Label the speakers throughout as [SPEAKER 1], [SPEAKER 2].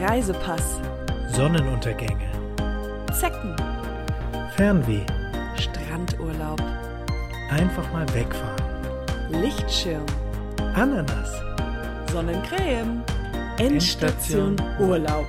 [SPEAKER 1] Reisepass,
[SPEAKER 2] Sonnenuntergänge,
[SPEAKER 1] Zecken,
[SPEAKER 2] Fernweh,
[SPEAKER 1] Strandurlaub,
[SPEAKER 2] einfach mal wegfahren,
[SPEAKER 1] Lichtschirm,
[SPEAKER 2] Ananas,
[SPEAKER 1] Sonnencreme, Endstation Urlaub.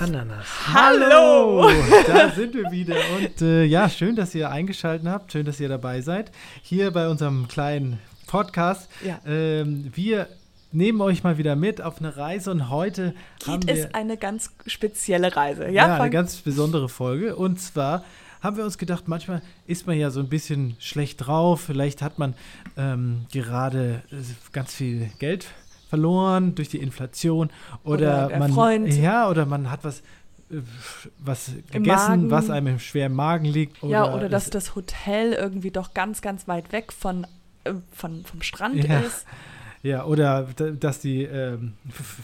[SPEAKER 2] Ananas.
[SPEAKER 1] Hallo!
[SPEAKER 2] Da sind wir wieder. Und äh, ja, schön, dass ihr eingeschaltet habt. Schön, dass ihr dabei seid. Hier bei unserem kleinen Podcast.
[SPEAKER 1] Ja.
[SPEAKER 2] Ähm, wir nehmen euch mal wieder mit auf eine Reise und heute haben
[SPEAKER 1] Geht
[SPEAKER 2] wir
[SPEAKER 1] es eine ganz spezielle Reise.
[SPEAKER 2] ja,
[SPEAKER 1] Ja,
[SPEAKER 2] eine ganz besondere Folge. Und zwar haben wir uns gedacht, manchmal ist man ja so ein bisschen schlecht drauf. Vielleicht hat man ähm, gerade äh, ganz viel Geld verloren durch die Inflation oder,
[SPEAKER 1] Oder der
[SPEAKER 2] man
[SPEAKER 1] Freund.
[SPEAKER 2] ja oder man hat was äh, was gegessen, was einem im schweren Magen liegt. Oder
[SPEAKER 1] ja, oder dass das Hotel irgendwie doch ganz, ganz weit weg von, äh, von, vom Strand
[SPEAKER 2] Ja.
[SPEAKER 1] ist.
[SPEAKER 2] Ja, oder dass die ähm,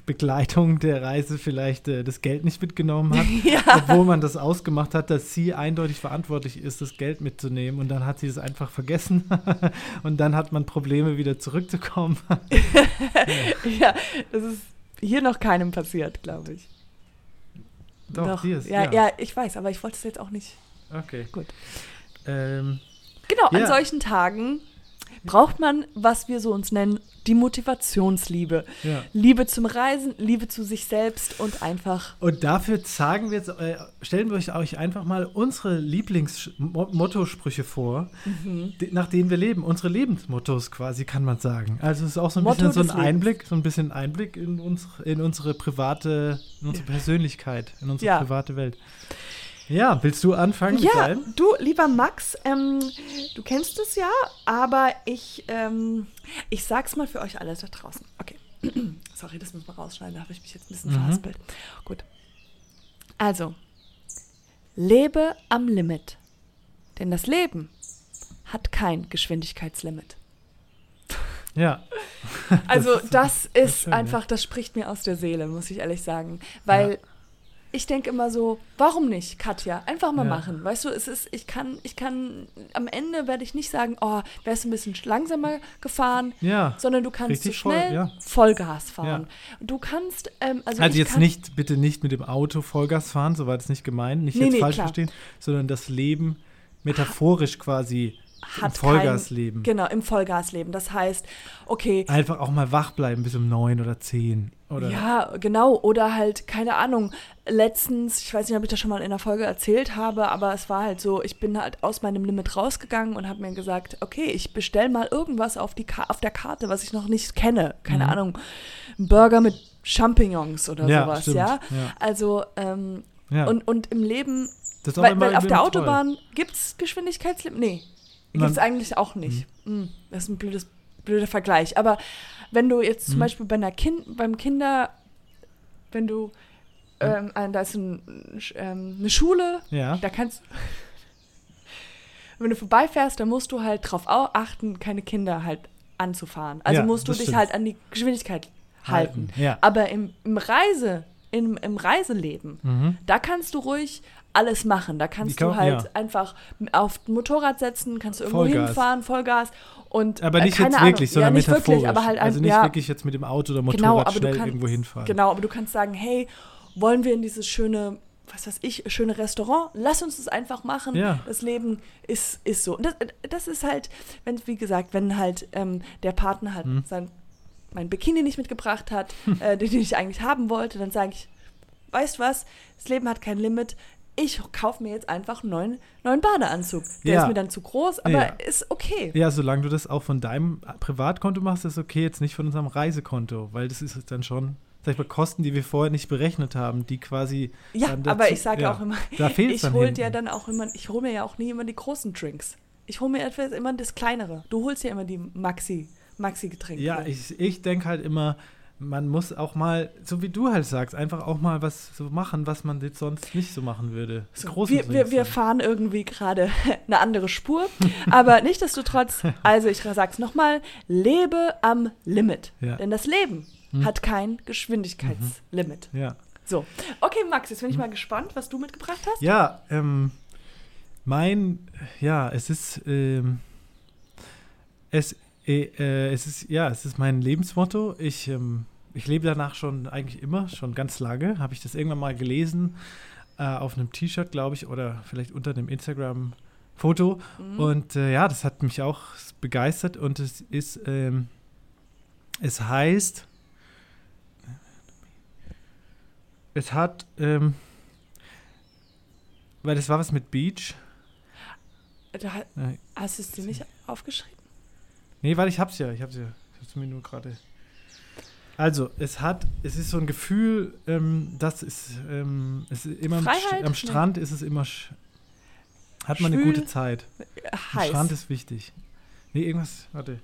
[SPEAKER 2] Begleitung der Reise vielleicht äh, das Geld nicht mitgenommen hat.
[SPEAKER 1] ja.
[SPEAKER 2] obwohl man das ausgemacht hat, dass sie eindeutig verantwortlich ist, das Geld mitzunehmen. Und dann hat sie es einfach vergessen. und dann hat man Probleme, wieder zurückzukommen.
[SPEAKER 1] ja, das ist hier noch keinem passiert, glaube ich.
[SPEAKER 2] Doch, dir ist,
[SPEAKER 1] ja,
[SPEAKER 2] ja.
[SPEAKER 1] ja, ich weiß, aber ich wollte es jetzt auch nicht.
[SPEAKER 2] Okay.
[SPEAKER 1] Gut.
[SPEAKER 2] Ähm,
[SPEAKER 1] Genau, an
[SPEAKER 2] Ja.
[SPEAKER 1] solchen Tagen braucht man, was wir so uns nennen, die Motivationsliebe.
[SPEAKER 2] ja.
[SPEAKER 1] Liebe zum Reisen, Liebe zu sich selbst und einfach.
[SPEAKER 2] Und dafür sagen wir jetzt, äh, stellen wir euch, einfach mal unsere Lieblings-Motto-Sprüche vor,
[SPEAKER 1] Mhm.
[SPEAKER 2] nach denen wir leben. Unsere Lebensmottos quasi, kann man sagen. Also es ist auch so ein
[SPEAKER 1] Motto
[SPEAKER 2] bisschen so ein
[SPEAKER 1] des Lebens.
[SPEAKER 2] Einblick, so ein bisschen Einblick in, uns, in unsere private, in unsere Persönlichkeit, in unsere
[SPEAKER 1] Ja.
[SPEAKER 2] private Welt. Ja, willst du anfangen
[SPEAKER 1] Ja, du, lieber Max, ähm, du kennst es ja, aber ich, ähm, ich sag's mal für euch alle da draußen. Okay. Sorry, das muss man rausschneiden, da habe ich mich jetzt ein bisschen
[SPEAKER 2] Mhm.
[SPEAKER 1] verhaspelt. Gut. Also, lebe am Limit. Denn das Leben hat kein Geschwindigkeitslimit.
[SPEAKER 2] Ja.
[SPEAKER 1] Also das
[SPEAKER 2] das
[SPEAKER 1] ist,
[SPEAKER 2] ist schön, ja.
[SPEAKER 1] einfach, das spricht mir aus der Seele, muss ich ehrlich sagen. Weil
[SPEAKER 2] Ja.
[SPEAKER 1] Ich denke immer so, warum nicht, Katja? Einfach mal
[SPEAKER 2] Ja.
[SPEAKER 1] machen. Weißt du, es ist, ich kann, ich kann, am Ende werde ich nicht sagen, oh, wärst du ein bisschen langsamer gefahren,
[SPEAKER 2] Ja.
[SPEAKER 1] sondern du kannst so
[SPEAKER 2] Richtig voll,
[SPEAKER 1] schnell
[SPEAKER 2] ja.
[SPEAKER 1] Vollgas fahren. Du kannst, ähm, also,
[SPEAKER 2] Also jetzt nicht, bitte nicht mit dem Auto Vollgas fahren, so war das nicht gemeint, nicht
[SPEAKER 1] Nee,
[SPEAKER 2] jetzt
[SPEAKER 1] nee,
[SPEAKER 2] falsch
[SPEAKER 1] klar.
[SPEAKER 2] verstehen, sondern das Leben metaphorisch quasi im
[SPEAKER 1] hat
[SPEAKER 2] Vollgas
[SPEAKER 1] kein-
[SPEAKER 2] leben.
[SPEAKER 1] Genau, im Vollgasleben. Das heißt, okay,
[SPEAKER 2] Einfach auch mal wach bleiben bis um neun oder zehn. Oder
[SPEAKER 1] Ja, genau. Oder halt, keine Ahnung, letztens, ich weiß nicht, ob ich das schon mal in einer Folge erzählt habe, aber es war halt so, ich bin halt aus meinem Limit rausgegangen und habe mir gesagt, okay, ich bestell mal irgendwas auf, die Ka auf der Karte, was ich noch nicht kenne. Keine
[SPEAKER 2] Mhm.
[SPEAKER 1] Ahnung, ein Burger mit Champignons oder
[SPEAKER 2] Ja,
[SPEAKER 1] sowas, ja.
[SPEAKER 2] ja.
[SPEAKER 1] Also, ähm,
[SPEAKER 2] ja.
[SPEAKER 1] und, und im Leben, weil, weil auf der. Autobahn gibt es Geschwindigkeitslimit? Nee, gibt es eigentlich auch nicht. Mm, Das ist ein blödes, blöder Vergleich. Aber wenn du jetzt zum
[SPEAKER 2] Mhm.
[SPEAKER 1] Beispiel bei einer kind, beim Kinder, wenn du, ähm, ein- da ist ein, ähm, eine Schule,
[SPEAKER 2] Ja.
[SPEAKER 1] da kannst wenn du vorbeifährst, dann musst du halt drauf au- achten, keine Kinder halt anzufahren. Also
[SPEAKER 2] Ja,
[SPEAKER 1] musst du dich
[SPEAKER 2] stimmt.
[SPEAKER 1] halt an die Geschwindigkeit halten.
[SPEAKER 2] Halten, ja.
[SPEAKER 1] Aber im, im Reise, im, im Reiseleben,
[SPEAKER 2] Mhm.
[SPEAKER 1] da kannst du ruhig alles machen. Da kannst
[SPEAKER 2] kann-
[SPEAKER 1] du halt
[SPEAKER 2] ja.
[SPEAKER 1] einfach auf Motorrad setzen, kannst du irgendwo
[SPEAKER 2] Vollgas.
[SPEAKER 1] hinfahren, Vollgas. Und,
[SPEAKER 2] Aber
[SPEAKER 1] äh,
[SPEAKER 2] nicht jetzt
[SPEAKER 1] Ahnung.
[SPEAKER 2] wirklich, sondern
[SPEAKER 1] ja, nicht
[SPEAKER 2] metaphorisch.
[SPEAKER 1] wirklich, aber halt
[SPEAKER 2] also
[SPEAKER 1] ein-
[SPEAKER 2] nicht
[SPEAKER 1] ja,
[SPEAKER 2] wirklich jetzt mit dem Auto oder Motorrad
[SPEAKER 1] Genau, aber du
[SPEAKER 2] schnell
[SPEAKER 1] kannst-
[SPEAKER 2] irgendwo hinfahren.
[SPEAKER 1] Genau, aber du kannst sagen, hey, wollen wir in dieses schöne, was weiß ich, schöne Restaurant? Lass uns das einfach machen.
[SPEAKER 2] Ja.
[SPEAKER 1] Das Leben ist, ist so. Und das, das ist halt, wenn, wie gesagt, wenn halt ähm, der Partner halt
[SPEAKER 2] Hm.
[SPEAKER 1] sein, mein Bikini nicht mitgebracht hat, äh, den ich eigentlich haben wollte, dann sage ich, weißt was, das Leben hat kein Limit. Ich kaufe mir jetzt einfach einen neuen, neuen Badeanzug. Der
[SPEAKER 2] Ja.
[SPEAKER 1] ist mir dann zu groß, aber
[SPEAKER 2] Ja.
[SPEAKER 1] ist okay.
[SPEAKER 2] Ja, solange du das auch von deinem Privatkonto machst, ist okay, jetzt nicht von unserem Reisekonto, weil das ist dann schon, sag ich mal, Kosten, die wir vorher nicht berechnet haben, die quasi.
[SPEAKER 1] Ja,
[SPEAKER 2] dann
[SPEAKER 1] aber
[SPEAKER 2] dazu-
[SPEAKER 1] ich sage
[SPEAKER 2] ja,
[SPEAKER 1] auch immer,
[SPEAKER 2] Da
[SPEAKER 1] ich hole ja dann auch immer, ich hole mir ja auch nie immer die großen Drinks. Ich hole mir etwas immer das kleinere. Du holst ja immer die Maxi, Maxi-Getränke.
[SPEAKER 2] Ja, ich, ich denke halt immer, man muss auch mal, so wie du halt sagst, einfach auch mal was so machen, was man jetzt sonst nicht so machen würde.
[SPEAKER 1] So,
[SPEAKER 2] Großen
[SPEAKER 1] wir, wir, wir fahren irgendwie gerade eine andere Spur, aber nichtsdestotrotz, also ich sag's nochmal, lebe am Limit.
[SPEAKER 2] Ja.
[SPEAKER 1] Denn das Leben
[SPEAKER 2] Hm.
[SPEAKER 1] hat kein Geschwindigkeitslimit.
[SPEAKER 2] Ja.
[SPEAKER 1] So, okay, Max, jetzt bin ich mal gespannt, was du mitgebracht hast.
[SPEAKER 2] Ja, ähm, mein, ja, es ist, ähm, es, es ist, ja, es ist mein Lebensmotto. Ich ähm, ich lebe danach schon eigentlich immer, schon ganz lange. Habe ich das irgendwann mal gelesen äh, auf einem T-Shirt, glaube ich, oder vielleicht unter dem Instagram-Foto.
[SPEAKER 1] Mhm.
[SPEAKER 2] Und äh, ja, das hat mich auch begeistert und es ist, ähm, es heißt, es hat, ähm, weil das war was mit Beach.
[SPEAKER 1] Da,
[SPEAKER 2] Nein.
[SPEAKER 1] hast du es dir nicht aufgeschrieben?
[SPEAKER 2] Nee, weil ich hab's ja, ich hab's ja. Ich hab's mir nur gerade. Also, es hat, es ist so ein Gefühl, ähm, das ist, ähm, es ist immer am
[SPEAKER 1] Freiheit?
[SPEAKER 2] Am. Strand ist es immer, hat man eine
[SPEAKER 1] Schwül?
[SPEAKER 2] gute Zeit. Am
[SPEAKER 1] Heiß.
[SPEAKER 2] Strand ist wichtig. Nee, irgendwas, warte.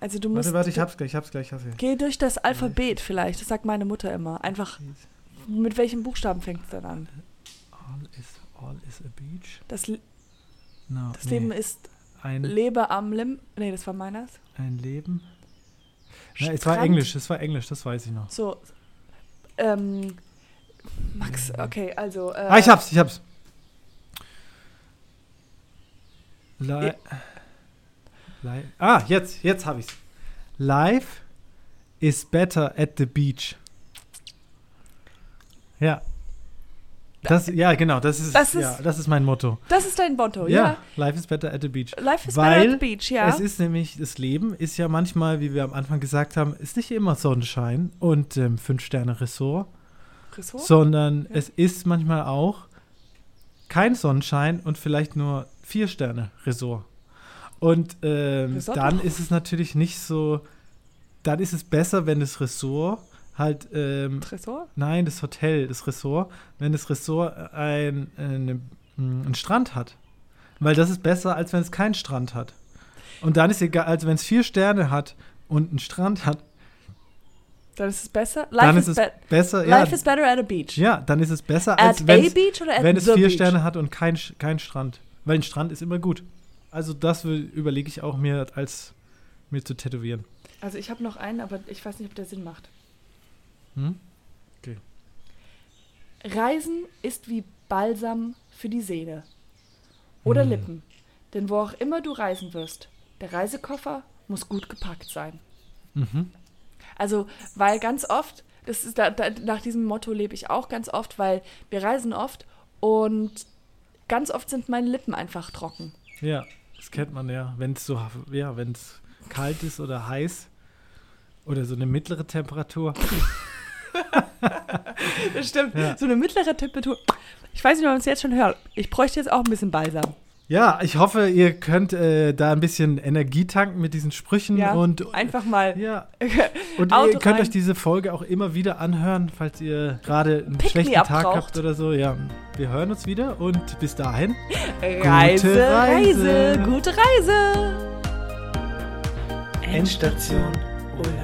[SPEAKER 1] Also du musst.
[SPEAKER 2] Warte, warte, ich hab's gleich, ich hab's gleich. Gleich.
[SPEAKER 1] Geh durch das Alphabet vielleicht. Das sagt meine Mutter immer. Einfach, mit welchem Buchstaben fängt es dann an?
[SPEAKER 2] All is, all is a beach?
[SPEAKER 1] Das,
[SPEAKER 2] No,
[SPEAKER 1] das
[SPEAKER 2] nee.
[SPEAKER 1] Leben ist
[SPEAKER 2] ein,
[SPEAKER 1] Lebe am Lim. Nee, das war meines.
[SPEAKER 2] ein Leben. Na, es war. Englisch, es war Englisch, das weiß ich noch.
[SPEAKER 1] So. Ähm, Max, okay, also. Äh,
[SPEAKER 2] Ah, ich hab's, ich hab's. Li Li ah, jetzt, jetzt hab ich's. Life is better at the beach. Ja. Das, ja, genau, das ist,
[SPEAKER 1] Das ist-
[SPEAKER 2] ja, das ist mein Motto.
[SPEAKER 1] Das ist dein Motto,
[SPEAKER 2] Ja,
[SPEAKER 1] ja.
[SPEAKER 2] life is better at the beach.
[SPEAKER 1] Life is
[SPEAKER 2] Weil
[SPEAKER 1] better at the beach, ja.
[SPEAKER 2] Es ist nämlich, das Leben ist ja manchmal, wie wir am Anfang gesagt haben, ist nicht immer Sonnenschein und ähm, Fünf-Sterne-Ressort,
[SPEAKER 1] Ressort?
[SPEAKER 2] sondern es ist manchmal auch kein Sonnenschein und vielleicht nur Vier-Sterne-Ressort. Und ähm, dann ist es natürlich nicht so, dann ist es besser, wenn das Ressort halt, ähm,
[SPEAKER 1] Tresor?
[SPEAKER 2] nein, das Hotel, das Ressort, wenn das Ressort ein, eine, einen Strand hat. Weil das ist besser, als wenn es keinen Strand hat. Und dann ist egal, als wenn es vier Sterne hat und einen Strand hat,
[SPEAKER 1] Dann ist es besser.
[SPEAKER 2] dann
[SPEAKER 1] Life
[SPEAKER 2] ist
[SPEAKER 1] is,
[SPEAKER 2] es
[SPEAKER 1] be
[SPEAKER 2] besser, ja,
[SPEAKER 1] Life is better at a beach.
[SPEAKER 2] ja, dann ist es besser,
[SPEAKER 1] At
[SPEAKER 2] als
[SPEAKER 1] a
[SPEAKER 2] wenn's-
[SPEAKER 1] beach oder at
[SPEAKER 2] wenn es vier
[SPEAKER 1] beach?
[SPEAKER 2] Sterne hat und kein, kein Strand. Weil ein Strand ist immer gut. Also das überlege ich auch mir als mir zu tätowieren.
[SPEAKER 1] Also ich habe noch einen, aber ich weiß nicht, ob der Sinn macht.
[SPEAKER 2] Hm?
[SPEAKER 1] Reisen ist wie Balsam für die Seele. Oder
[SPEAKER 2] Hm.
[SPEAKER 1] Lippen. Denn wo auch immer du reisen wirst, der Reisekoffer muss gut gepackt sein.
[SPEAKER 2] Mhm.
[SPEAKER 1] Also, weil ganz oft, das ist da, da, nach diesem Motto lebe ich auch ganz oft, weil wir reisen oft und ganz oft sind meine Lippen einfach trocken.
[SPEAKER 2] Ja, das kennt man ja. Wenn es so, ja, wenn es kalt ist oder heiß oder so eine mittlere Temperatur.
[SPEAKER 1] Das stimmt.
[SPEAKER 2] Ja.
[SPEAKER 1] So eine mittlere Temperatur. Ich weiß nicht, ob man es jetzt schon hört. Ich bräuchte jetzt auch ein bisschen Balsam.
[SPEAKER 2] Ja, ich hoffe, ihr könnt äh, da ein bisschen Energie tanken mit diesen Sprüchen
[SPEAKER 1] Ja,
[SPEAKER 2] und
[SPEAKER 1] einfach mal.
[SPEAKER 2] ja. Und
[SPEAKER 1] Auto
[SPEAKER 2] ihr könnt
[SPEAKER 1] rein.
[SPEAKER 2] euch diese Folge auch immer wieder anhören, falls ihr gerade einen
[SPEAKER 1] Pick
[SPEAKER 2] schlechten Tag
[SPEAKER 1] braucht.
[SPEAKER 2] habt oder so. Ja, wir hören uns wieder und bis dahin.
[SPEAKER 1] Reise, Reise,
[SPEAKER 2] Reise.
[SPEAKER 1] gute Reise.
[SPEAKER 2] Endstation
[SPEAKER 1] Urlaub.